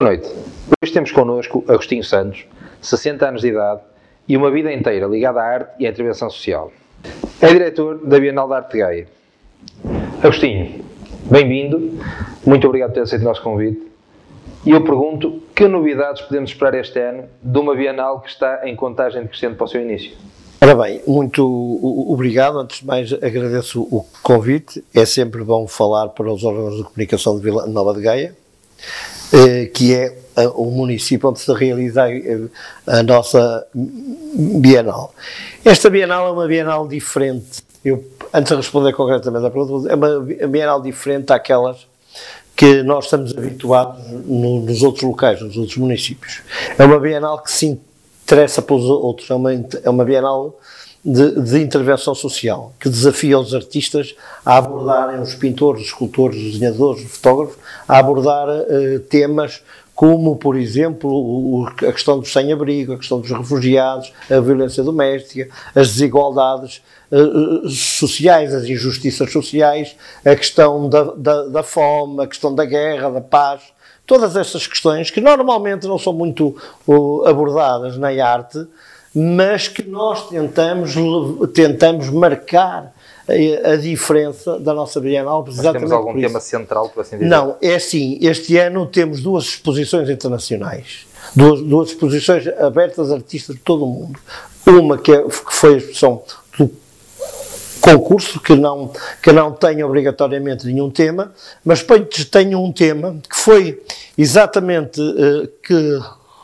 Boa noite. Hoje temos connosco Agostinho Santos, 60 anos de idade e uma vida inteira ligada à arte e à intervenção social. É diretor da Bienal da Arte de Gaia. Agostinho, bem-vindo. Muito obrigado por ter aceito o nosso convite. E eu pergunto, que novidades podemos esperar este ano de uma Bienal que está em contagem decrescente para o seu início? Ora bem, muito obrigado. Antes de mais, agradeço o convite. É sempre bom falar para os órgãos de comunicação de Vila Nova de Gaia. Eh, que é o município onde se realiza eh, a nossa Bienal. Esta Bienal é uma Bienal diferente. Eu, antes de responder concretamente à pergunta, é uma Bienal diferente daquelas que nós estamos habituados no, nos outros locais, nos outros municípios. É uma Bienal que se interessa pelos outros, é uma, é uma Bienal de, de, intervenção social, que desafia os artistas a abordarem, os pintores, os escultores, os desenhadores, os fotógrafos, a abordar uh, temas como, por exemplo, o, a questão dos sem-abrigo, a questão dos refugiados, a violência doméstica, as desigualdades uh, sociais, as injustiças sociais, a questão da, da, da fome, a questão da guerra, da paz, todas essas questões que normalmente não são muito uh, abordadas na arte, mas que nós tentamos, tentamos marcar a, a diferença da nossa Bienal. Mas temos algum tema central, por assim dizer? Não, é assim, este ano temos duas exposições internacionais, duas, duas exposições abertas a artistas de todo o mundo. Uma que, é, que foi a exposição concurso, que não, que não tem obrigatoriamente nenhum tema, mas tem um tema que foi exatamente uh, que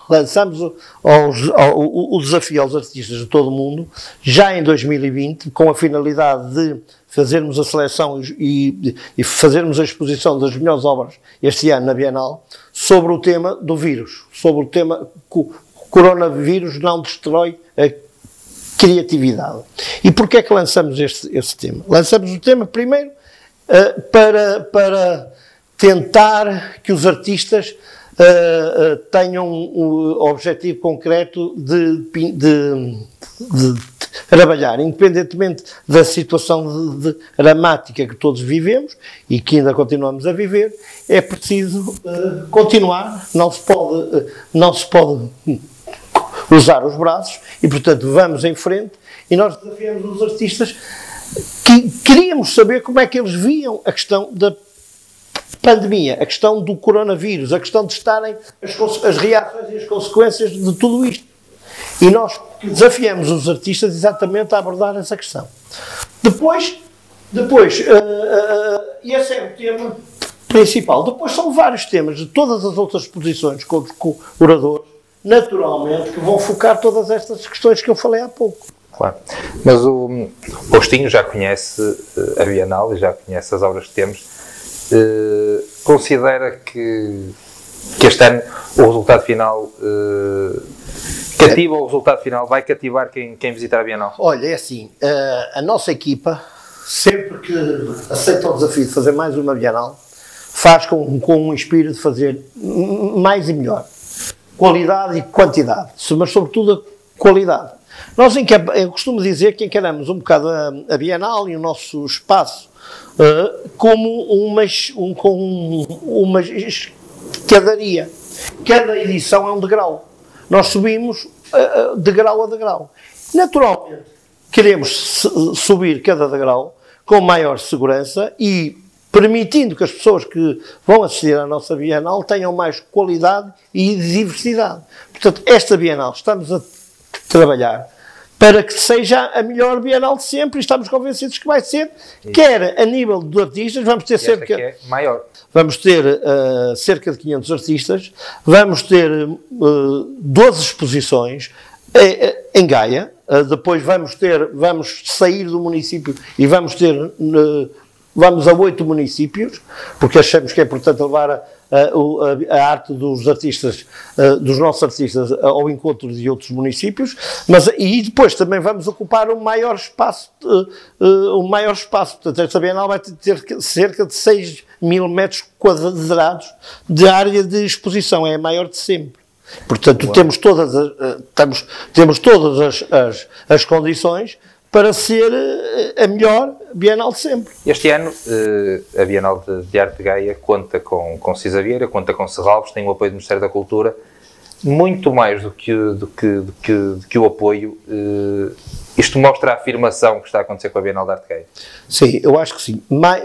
lançamos o, o, o, desafio aos artistas de todo o mundo, já em 2020, com a finalidade de fazermos a seleção e, e, fazermos a exposição das melhores obras este ano na Bienal, sobre o tema do vírus, sobre o tema que o coronavírus não destrói a criatividade. E porquê é que lançamos este, este tema? Lançamos o tema, primeiro, uh, para, para tentar que os artistas uh, tenham um objetivo concreto de, de, de, trabalhar, independentemente da situação de, dramática que todos vivemos e que ainda continuamos a viver, é preciso uh, continuar, não se pode, não se pode usar os braços e, portanto, vamos em frente e nós desafiamos os artistas que queríamos saber como é que eles viam a questão da pandemia, a questão do coronavírus, a questão de estarem as, as reações e as consequências de tudo isto. E nós desafiamos os artistas exatamente a abordar essa questão. Depois, depois uh, uh, esse é o tema principal. Depois são vários temas de todas as outras exposições com os oradores, naturalmente, que vão focar todas estas questões que eu falei há pouco. Claro. Mas o Postinho já conhece a Bienal e já conhece as obras que temos eh, considera que, que este ano o resultado final uh, cativa, o resultado final vai cativar quem, quem visitar a Bienal? Olha, é assim, uh, a nossa equipa, sempre que aceita o desafio de fazer mais uma Bienal, faz com, com um espírito de fazer mais e melhor. Qualidade e quantidade, mas sobretudo a qualidade. Nós, eu costumo dizer que encaramos um bocado a, Bienal e o nosso espaço uh, como uma, um, com uma escadaria. Cada edição é um degrau. Nós subimos uh, degrau a degrau. Naturalmente, queremos subir cada degrau com maior segurança e permitindo que as pessoas que vão assistir à nossa Bienal tenham mais qualidade e diversidade. Portanto, esta Bienal estamos a trabalhar para que seja a melhor Bienal de sempre e estamos convencidos que vai ser, Isso. quer a nível de artistas, vamos ter cerca... É maior. Vamos ter uh, cerca de 500 artistas, vamos ter uh, eh, 12 exposições uh, em Gaia, depois vamos ter, vamos sair do município e vamos ter, vamos a oito municípios, porque achamos que é importante levar a, a, a, arte dos artistas, dos nossos artistas ao encontro de outros municípios, mas e depois também vamos ocupar um maior espaço, um maior espaço, portanto esta Bienal vai ter cerca de 6 mil metros quadrados de área de exposição, é a maior de sempre. Portanto, temos todas, as, temos, temos todas as, as, as condições para ser eh, a melhor Bienal de sempre. Este ano, eh, a Bienal de, Arte de Gaia conta com, com Cisavieira, conta com Serralves, tem o apoio do Ministério da Cultura, muito mais do que, do que, do que, do que o apoio, uh, isto mostra a afirmação que está a acontecer com a Bienal de Arte Gay. Sim, eu acho que sim. Mas,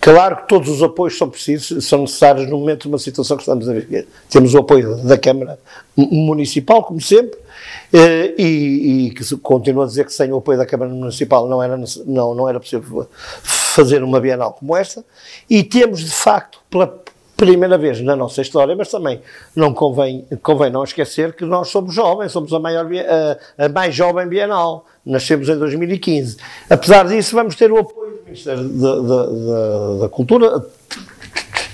claro que todos os apoios são precisos, são necessários no momento de uma situação que estamos a viver. Temos o apoio da Câmara Municipal, como sempre, uh, e, e, que continua a dizer que sem o apoio da Câmara Municipal não era, não, não era possível fazer uma Bienal como esta, e temos de facto, pela primeira vez na nossa história, mas também não convém, convém não esquecer que nós somos jovens, somos a, maior, a, a mais jovem Bienal, nascemos em 2015. Apesar disso, vamos ter o apoio do Ministério da, da, da, da Cultura,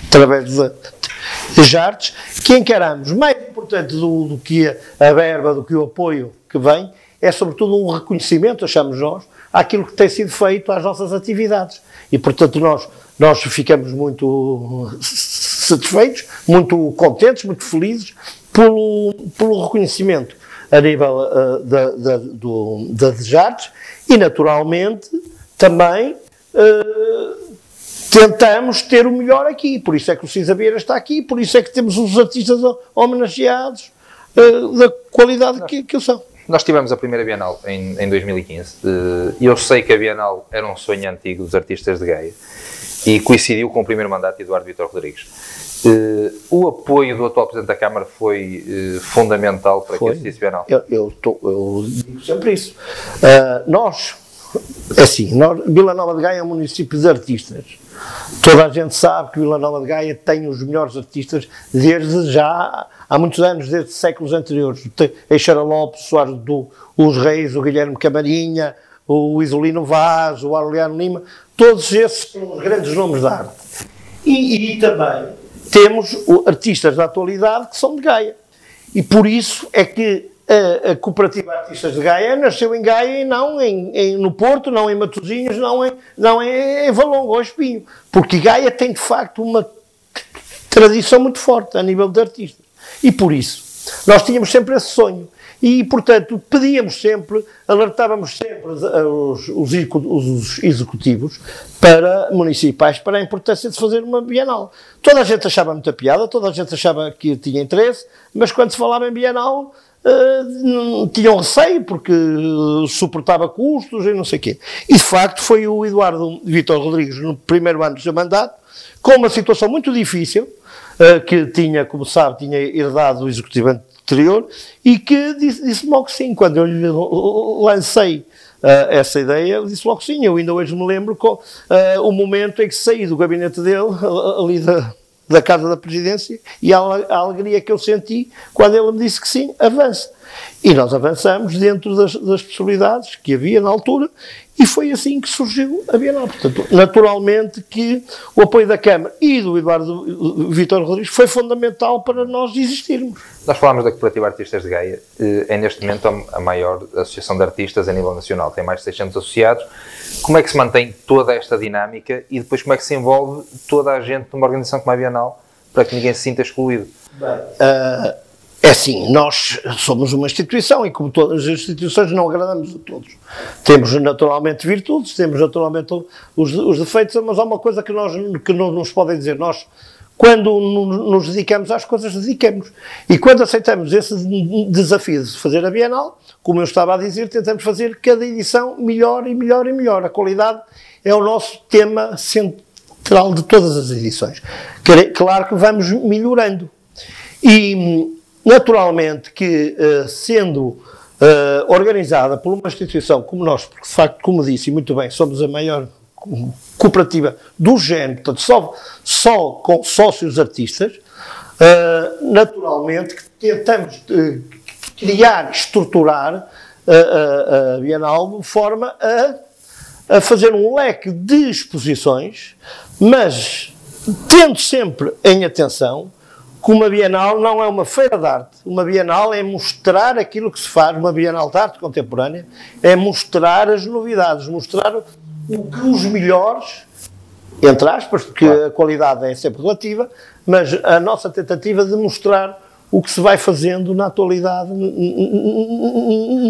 através das artes, que encaramos mais importante do, do que a verba, do que o apoio que vem, é sobretudo um reconhecimento, achamos nós, àquilo que tem sido feito às nossas atividades. E, portanto, nós, nós ficamos muito satisfeitos, muito contentes, muito felizes pelo, pelo reconhecimento a nível uh, da, da, do, das artes e, naturalmente, também uh, tentamos ter o melhor aqui. Por isso é que o Cisa Vieira está aqui, por isso é que temos os artistas homenageados uh, da qualidade que, que são. Nós tivemos a primeira Bienal em, em 2015 e eu sei que a Bienal era um sonho antigo dos artistas de Gaia e coincidiu com o primeiro mandato de Eduardo Vitor Rodrigues. Uh, o apoio do atual Presidente da Câmara foi uh, fundamental para foi. que isso Bienal? Eu, eu, tô, eu, digo sempre isso. Uh, nós, assim, nós, Vila Nova de Gaia é um município de artistas. Toda a gente sabe que Vila Nova de Gaia tem os melhores artistas desde já há muitos anos, desde séculos anteriores. Eixeira Lopes, Soares do Os Reis, o Guilherme Camarinha, o Isolino Vaz, o Aureliano Lima, todos esses são os grandes nomes da arte. E, e também temos artistas da atualidade que são de Gaia. E por isso é que a, a Cooperativa Artistas de Gaia nasceu em Gaia e não em, em, no Porto, não em Matosinhos, não em, não em, em Valongo ou Espinho. Porque Gaia tem de facto uma tradição muito forte a nível de artistas. E por isso, nós tínhamos sempre esse sonho. E, portanto, pedíamos sempre, alertávamos sempre os, os, os, executivos para municipais para a importância de fazer uma Bienal. Toda a gente achava muita piada, toda a gente achava que tinha interesse, mas quando se falava em Bienal, uh, tinham receio porque suportava custos e não sei o quê. E, de facto, foi o Eduardo Vitor Rodrigues, no primeiro ano do seu mandato, com uma situação muito difícil, uh, que tinha, como sabe, tinha herdado o executivo anterior e que disse, disse logo sim. Quando eu lhe lancei uh, essa ideia, disse logo sim. Eu ainda hoje me lembro com, uh, o momento em que saí do gabinete dele, ali da, da Casa da Presidência, e a, a alegria que eu senti quando ele me disse que sim, avance. E nós avançamos dentro das, das possibilidades que havia na altura e foi assim que surgiu a Bienal. Portanto, naturalmente que o apoio da Câmara e do Eduardo Vitor Rodrigues foi fundamental para nós existirmos. Nós falámos da Cooperativa Artistas de Gaia, eh, é neste momento a maior associação de artistas a nível nacional, tem mais de 600 associados. Como é que se mantém toda esta dinâmica e depois como é que se envolve toda a gente numa organização como a Bienal para que ninguém se sinta excluído? Bem, uh é assim, nós somos uma instituição e, como todas as instituições, não agradamos a todos. Temos naturalmente virtudes, temos naturalmente os, os defeitos, mas há uma coisa que, nós, que não nos podem dizer. Nós, quando nos dedicamos às coisas, dedicamos. E quando aceitamos esse desafio de fazer a Bienal, como eu estava a dizer, tentamos fazer cada edição melhor e melhor e melhor. A qualidade é o nosso tema central de todas as edições. Claro que vamos melhorando. E Naturalmente que, uh, sendo uh, organizada por uma instituição como nós, porque de facto, como disse muito bem, somos a maior cooperativa do género, portanto, só, só com sócios artistas, uh, naturalmente que tentamos criar, estruturar a, a Bienal de forma a, a fazer um leque de exposições, mas tendo sempre em atenção que uma Bienal não é uma feira de arte. Uma Bienal é mostrar aquilo que se faz, uma Bienal de arte contemporânea, é mostrar as novidades, mostrar o que os melhores, entre aspas, porque claro. a qualidade é sempre relativa, mas a nossa tentativa de mostrar o que se vai fazendo na atualidade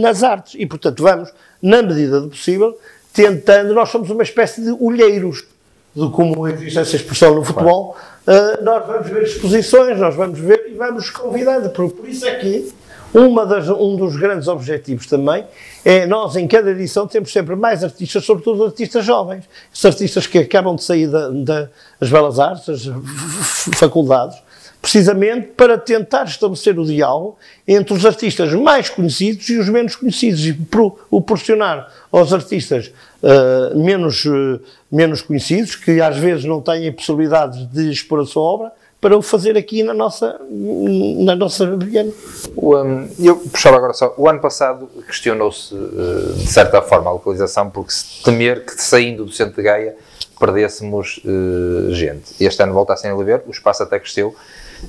nas artes. E, portanto, vamos, na medida do possível, tentando, nós somos uma espécie de olheiros, de como existe essa expressão no futebol, uh, nós vamos ver exposições, nós vamos ver e vamos convidando. Por, por isso é que uma das, um dos grandes objetivos também é nós, em cada edição, temos sempre mais artistas, sobretudo artistas jovens. Artistas que acabam de sair das da, belas artes, das faculdades, precisamente para tentar estabelecer o diálogo entre os artistas mais conhecidos e os menos conhecidos e proporcionar aos artistas uh, menos, uh, menos conhecidos, que às vezes não têm possibilidades de expor a sua obra, para o fazer aqui na nossa, na nossa Viana. Um, eu puxava agora só, o ano passado questionou-se, uh, de certa forma, a localização, porque se temer que saindo do centro de Gaia perdêssemos uh, gente. Este ano volta a ver, o espaço até cresceu.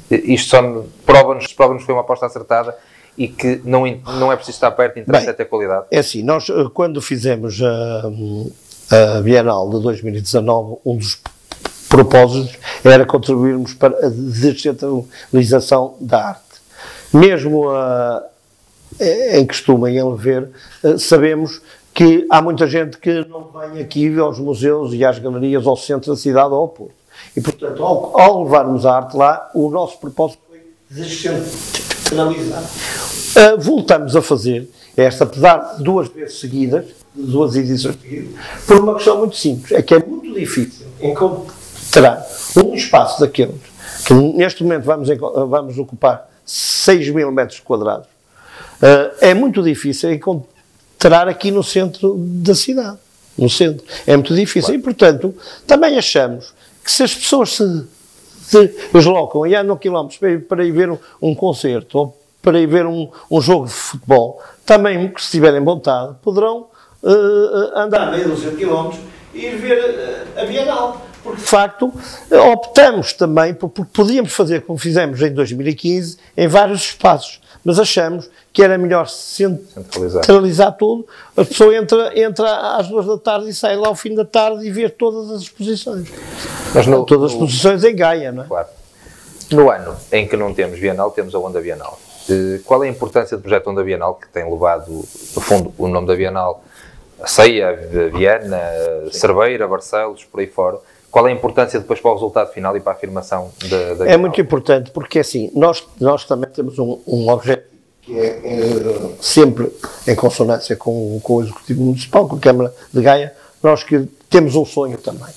Isto só prova-nos prova que foi uma aposta acertada e que não, não é preciso estar perto, interessa é ter qualidade. É assim, nós eh, quando fizemos a, a Bienal de 2019, um dos propósitos era contribuirmos para a descentralização da arte. Mesmo a, em costume, em ver, eh, sabemos que há muita gente que não vem aqui aos museus e às galerias ao centro da cidade ou ao Porto. E, portanto, ao, ao levarmos a arte lá, o nosso propósito foi descentralizar. Uh, voltamos a fazer esta, apesar de duas vezes seguidas, duas edições seguidas, por uma questão muito simples, é que é muito difícil encontrar um espaço daqueles que neste momento vamos, vamos ocupar 6 mil metros quadrados, uh, é muito difícil encontrar aqui no centro da cidade. No centro. É muito difícil. Claro. E, portanto, também achamos que se as pessoas se, deslocam e andam quilómetros para ir, ver um, um, concerto ou para ir ver um, um, jogo de futebol, também, se tiverem vontade, poderão uh, andar meio dúzia de quilómetros e ir ver uh, a Bienal. Porque de facto optamos também, porque podíamos fazer como fizemos em 2015, em vários espaços, mas achamos que era melhor centralizar, centralizar tudo. A pessoa entra, entra às duas da tarde e sai lá ao fim da tarde e vê todas as exposições. Mas no, todas as exposições em Gaia, não é? Claro. No ano em que não temos Bienal, temos a Onda Bienal. Eh, qual é a importância do projeto Onda Bienal, que tem levado, no fundo, o nome da Bienal, a Ceia, a Viana, a Cerveira, Barcelos, por aí fora, qual é a importância depois para o resultado final e para a afirmação da, da É muito importante porque assim, nós, nós também temos um, um objetivo que é, é, sempre em consonância com, com o Executivo Municipal, com a Câmara de Gaia, nós que temos um sonho também.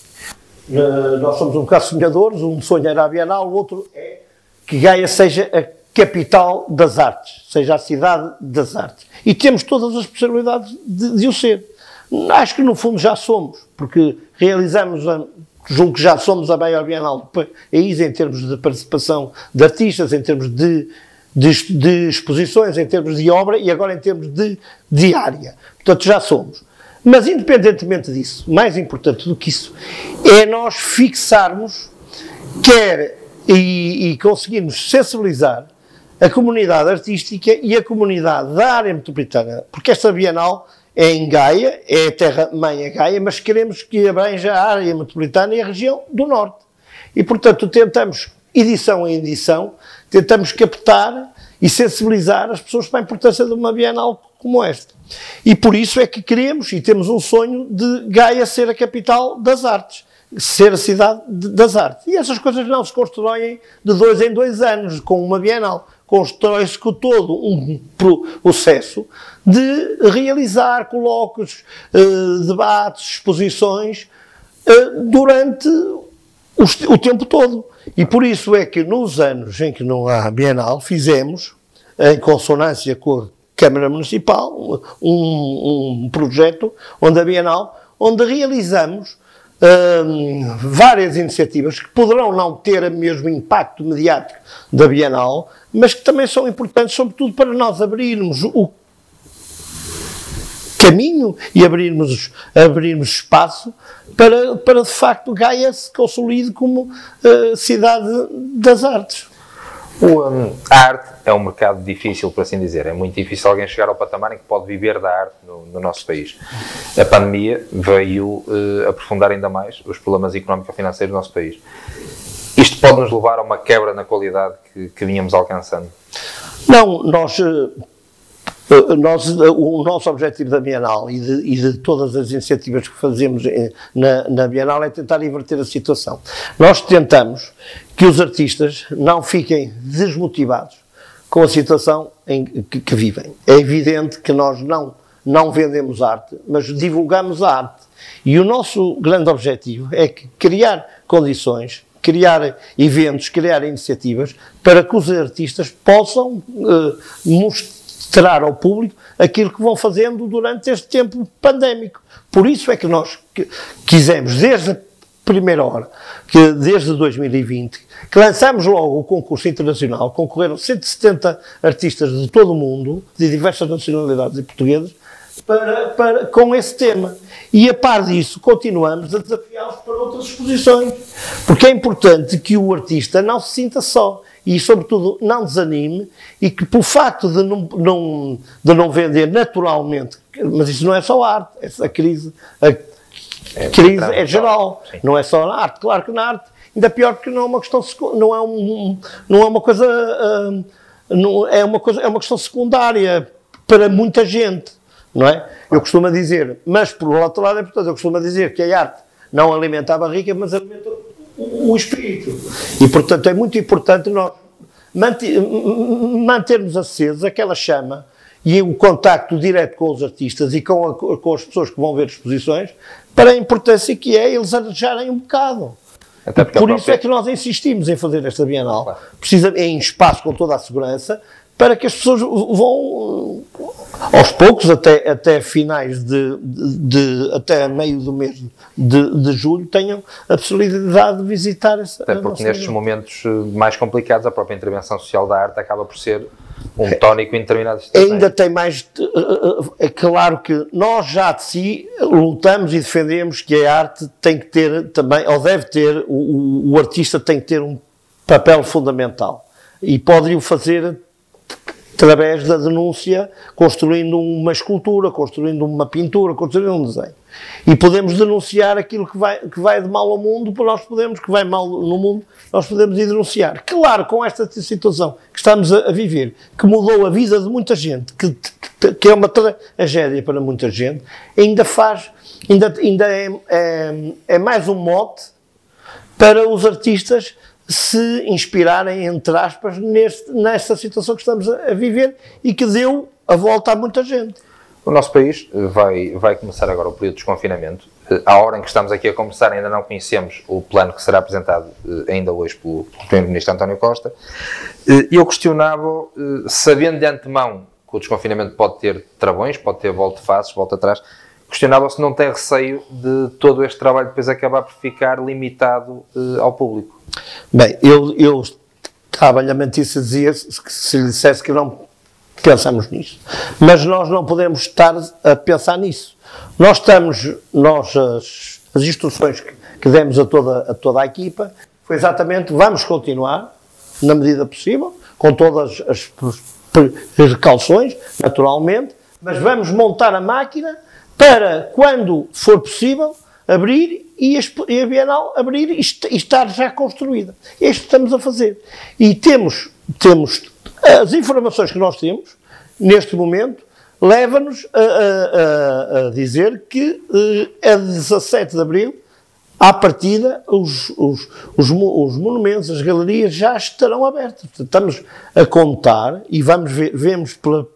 Uh, nós somos um bocado sonhadores, um sonho era a Bienal, o outro é que Gaia seja a capital das artes, seja a cidade das artes. E temos todas as possibilidades de, de o ser. Acho que no fundo já somos, porque realizamos a, julgo que já somos a maior Bienal do país em termos de participação de artistas, em termos de, de, de exposições, em termos de obra e agora em termos de diária. Portanto, já somos. Mas, independentemente disso, mais importante do que isso, é nós fixarmos, quer e, e conseguirmos sensibilizar a comunidade artística e a comunidade da área metropolitana, porque esta Bienal é em Gaia, é a terra-mãe é Gaia, mas queremos que abranja a área metropolitana e a região do Norte. E, portanto, tentamos, edição em edição, tentamos captar e sensibilizar as pessoas para a importância de uma Bienal como esta. E por isso é que queremos e temos um sonho de Gaia ser a capital das artes, ser a cidade das artes. E essas coisas não se constroem de dois em dois anos com uma Bienal constrói-se com todo um processo de realizar colóquios, eh, debates, exposições eh, durante o tempo todo. E por isso é que nos anos em que não há Bienal, fizemos, em consonância com a Câmara Municipal, um, um projeto onde a Bienal, onde realizamos várias iniciativas que poderão não ter o mesmo impacto mediático da Bienal, mas que também são importantes, sobretudo para nós abrirmos o caminho e abrirmos, abrirmos espaço para, para de facto Gaia se consolide como uh, cidade das artes. O, um, a arte é um mercado difícil, por assim dizer. É muito difícil alguém chegar ao patamar em que pode viver da arte no, no nosso país. A pandemia veio uh, aprofundar ainda mais os problemas económico-financeiros do nosso país. Isto pode nos levar a uma quebra na qualidade que, que vínhamos alcançando? Não, nós, nós, o nosso objetivo da Bienal e de, e de todas as iniciativas que fazemos na, na, Bienal é tentar inverter a situação. Nós tentamos que os artistas não fiquem desmotivados com a situação em que, que vivem. É evidente que nós não, não vendemos arte, mas divulgamos a arte. E o nosso grande objetivo é criar condições criar eventos, criar iniciativas para que os artistas possam mostrar ao público aquilo que vão fazendo durante este tempo pandémico. Por isso é que nós quisemos, desde a primeira hora, que desde 2020, que lançamos logo o concurso internacional, concorreram 170 artistas de todo o mundo, de diversas nacionalidades e portuguesas, para, para, com esse tema. E a par disso, continuamos a desafiá-los para outras exposições. Porque é importante que o artista não se sinta só e, sobretudo, não desanime e que, por facto de não, não, de não vender naturalmente, mas isso não é só arte, essa crise, a é, crise é geral, sim. não é só na arte. Claro que na arte, ainda pior porque não é uma questão, não é, um, não é uma coisa, uh, não, é, uma coisa, é uma questão secundária para muita gente não é? Eu costumo dizer, mas por outro lado é portanto, eu costumo dizer que a arte não alimenta a barriga, mas alimenta o espírito. E portanto é muito importante nós mantermos acesa aquela chama e o contacto direto com os artistas e com, a, com as pessoas que vão ver exposições para a importância que é eles arejarem um bocado. Por própria... isso é que nós insistimos em fazer esta Bienal, claro. precisa, em espaço com toda a segurança, para que as pessoas vão aos poucos, até, até finais de, de, de até meio do mês de, de, julho, tenham a possibilidade de visitar essa. Até porque nestes momentos eh, mais complicados, a própria intervenção social da arte acaba por ser um tónico em determinados Ainda tem mais. Eh, eh, é claro que nós já de si lutamos e defendemos que a arte tem que ter também, ou deve ter, o, o artista tem que ter um papel fundamental. E pode-o fazer através da denúncia, construindo uma escultura, construindo uma pintura, construindo um desenho. E podemos denunciar aquilo que vai, que vai de mal ao mundo, nós podemos, que vai mal no mundo, nós podemos ir denunciar. Claro, com esta situação que estamos a, a viver, que mudou a vida de muita gente, que, que, é uma tragédia para muita gente, ainda faz, ainda, ainda é, é, é mais um mote para os artistas se inspirarem, entre aspas, neste, nesta situação que estamos a, viver e que deu a volta a muita gente. O nosso país eh, vai, vai começar agora o período de desconfinamento. Eh, à hora em que estamos aqui a conversar, ainda não conhecemos o plano que será apresentado eh, ainda hoje pelo, Primeiro-Ministro António Costa. E eu questionava, sabendo de antemão que o desconfinamento pode ter travões, pode ter volta-faces, volta atrás, questionava se não tem receio de todo este trabalho depois acabar por ficar limitado ao público. Bem, eu, eu estava-lhe a mentir se dizia se lhe dissesse que não pensamos nisso. Mas nós não podemos estar a pensar nisso. Nós estamos, nós, as, as instruções que, que, demos a toda, a toda a equipa foi exatamente, vamos continuar, na medida possível, com todas as precauções, naturalmente, mas vamos montar a máquina para, quando for possível, abrir e a Bienal abrir e estar já construída. É isto que estamos a fazer. E temos, temos as informações que nós temos, neste momento, leva-nos a, a, a, dizer que eh, a 17 de Abril, à partida, os, os, os, os, monumentos, as galerias já estarão abertas. Portanto, estamos a contar e vamos ver, vemos pela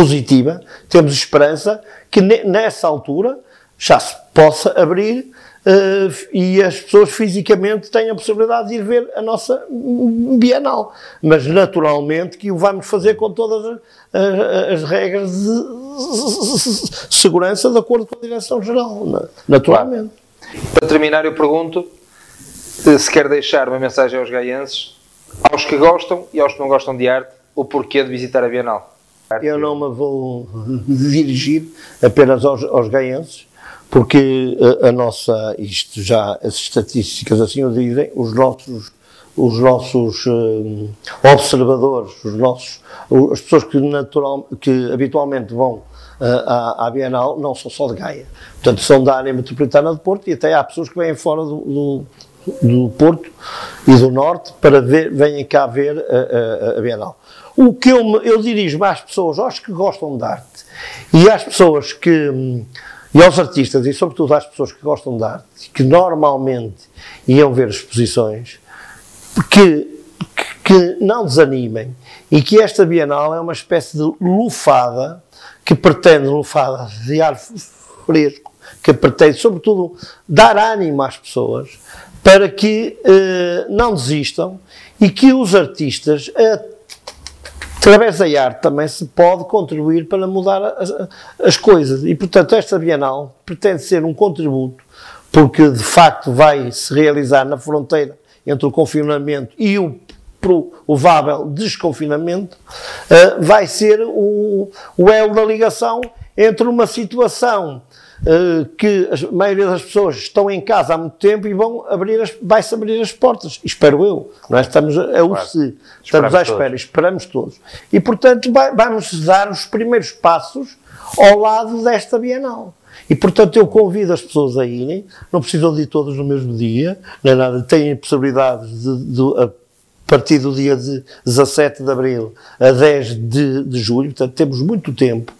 positiva, temos esperança que nessa altura já se possa abrir uh, e as pessoas fisicamente tenham a possibilidade de ir ver a nossa Bienal. Mas naturalmente que o vamos fazer com todas as, as regras de segurança de acordo com a Direção-Geral, naturalmente. Para terminar, eu pergunto se quer deixar uma mensagem aos gaienses, aos que gostam e aos que não gostam de arte, o porquê de visitar a Bienal. Eu não me vou dirigir apenas aos, aos porque a, a, nossa, isto já, as estatísticas assim o dizem, os nossos, os nossos uh, observadores, os nossos, as pessoas que, natural, que habitualmente vão uh, à, à, Bienal não são só de Gaia. Portanto, são da área metropolitana de Porto e até há pessoas que vêm fora do, do, do Porto e do Norte para ver, venham cá ver a, a, a Bienal. O que eu, eu dirijo às pessoas, aos que gostam de arte e às pessoas que e aos artistas, e sobretudo às pessoas que gostam de arte, que normalmente iam ver exposições, que, que não desanimem e que esta Bienal é uma espécie de lufada que pretende, lufada de ar fresco, que pretende, sobretudo, dar ânimo às pessoas para que eh, não desistam e que os artistas, eh, através da arte, também se pode contribuir para mudar as, as coisas. E, portanto, esta Bienal pretende ser um contributo, porque de facto vai se realizar na fronteira entre o confinamento e o provável desconfinamento, uh, vai ser o, o elo da ligação entre uma situação que a maioria das pessoas estão em casa há muito tempo e vão abrir as, vai-se abrir as portas, espero eu, nós estamos a, a claro. se, estamos à espera, todos. esperamos todos. E portanto vai, vamos dar os primeiros passos ao lado desta Bienal. E, portanto, eu convido as pessoas a irem, não precisam de ir todos no mesmo dia, nem nada, têm possibilidades de, de, a partir do dia de 17 de abril a 10 de, de julho, portanto, temos muito tempo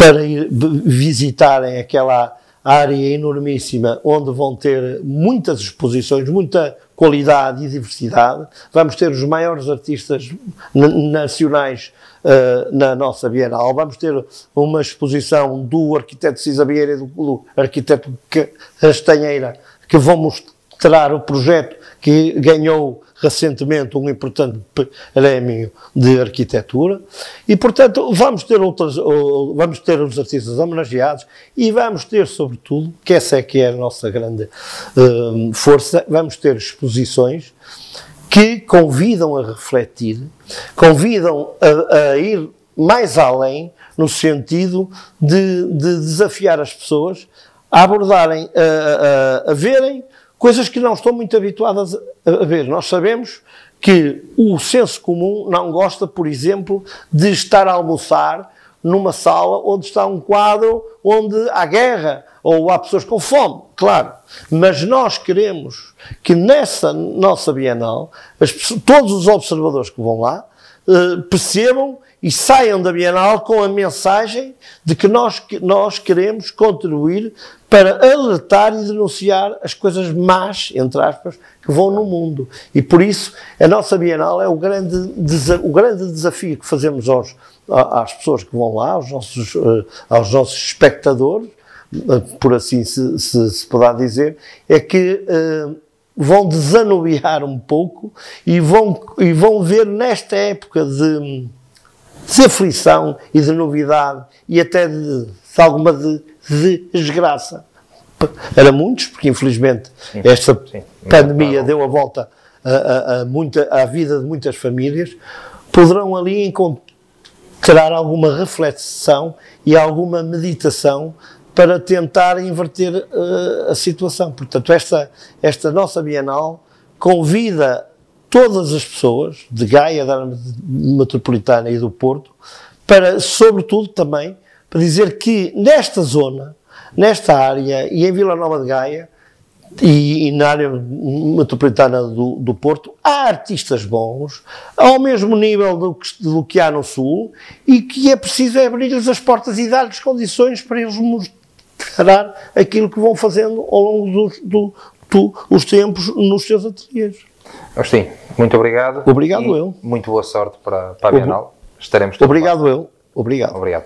para ir visitarem aquela área enormíssima onde vão ter muitas exposições, muita qualidade e diversidade. Vamos ter os maiores artistas nacionais uh, na nossa Bienal. Vamos ter uma exposição do arquiteto Cisa Vieira e do, do arquiteto Castanheira, que vão mostrar o projeto que ganhou recentemente um importante prémio de arquitetura. E, portanto, vamos ter outras, vamos ter os artistas homenageados e vamos ter, sobretudo, que essa é que é a nossa grande uh, força, vamos ter exposições que convidam a refletir, convidam a, a ir mais além no sentido de, de desafiar as pessoas a abordarem, a, a, a, verem coisas que não estão muito habituadas a ver. Nós sabemos que o senso comum não gosta, por exemplo, de estar a almoçar numa sala onde está um quadro onde há guerra ou há pessoas com fome, claro. Mas nós queremos que nessa nossa Bienal pessoas, todos os observadores que vão lá uh, percebam e saiam da Bienal com a mensagem de que nós, nós queremos contribuir para alertar e denunciar as coisas más, entre aspas, que vão no mundo. E por isso a nossa Bienal é o grande, o grande desafio que fazemos aos, às pessoas que vão lá, aos nossos, eh, aos nossos espectadores, eh, por assim se, se, se poderá dizer, é que uh, vão desanuviar um pouco e vão, e vão ver nesta época de de aflição e de novidade e até de, de alguma de, de, desgraça. Era muitos, porque infelizmente sim, esta sim, pandemia deu a volta a, a, a, muita, à vida de muitas famílias, poderão ali encontrar alguma reflexão e alguma meditação para tentar inverter uh, a situação. Portanto, esta, esta nossa Bienal convida todas as pessoas de Gaia, da Metropolitana e do Porto, para, sobretudo também, para dizer que nesta zona, nesta área e em Vila Nova de Gaia e, e na área metropolitana do, do, Porto, há artistas bons, ao mesmo nível do que, do que há no Sul, e que é preciso é abrir-lhes as portas e dar-lhes condições para eles mostrar aquilo que vão fazendo ao longo dos do, do, tempos nos seus ateliês. Agostinho, muito obrigado. Obrigado eu. Muito boa sorte para, para a Bienal. Estaremos todos Obrigado lá. eu. Obrigado. Obrigado.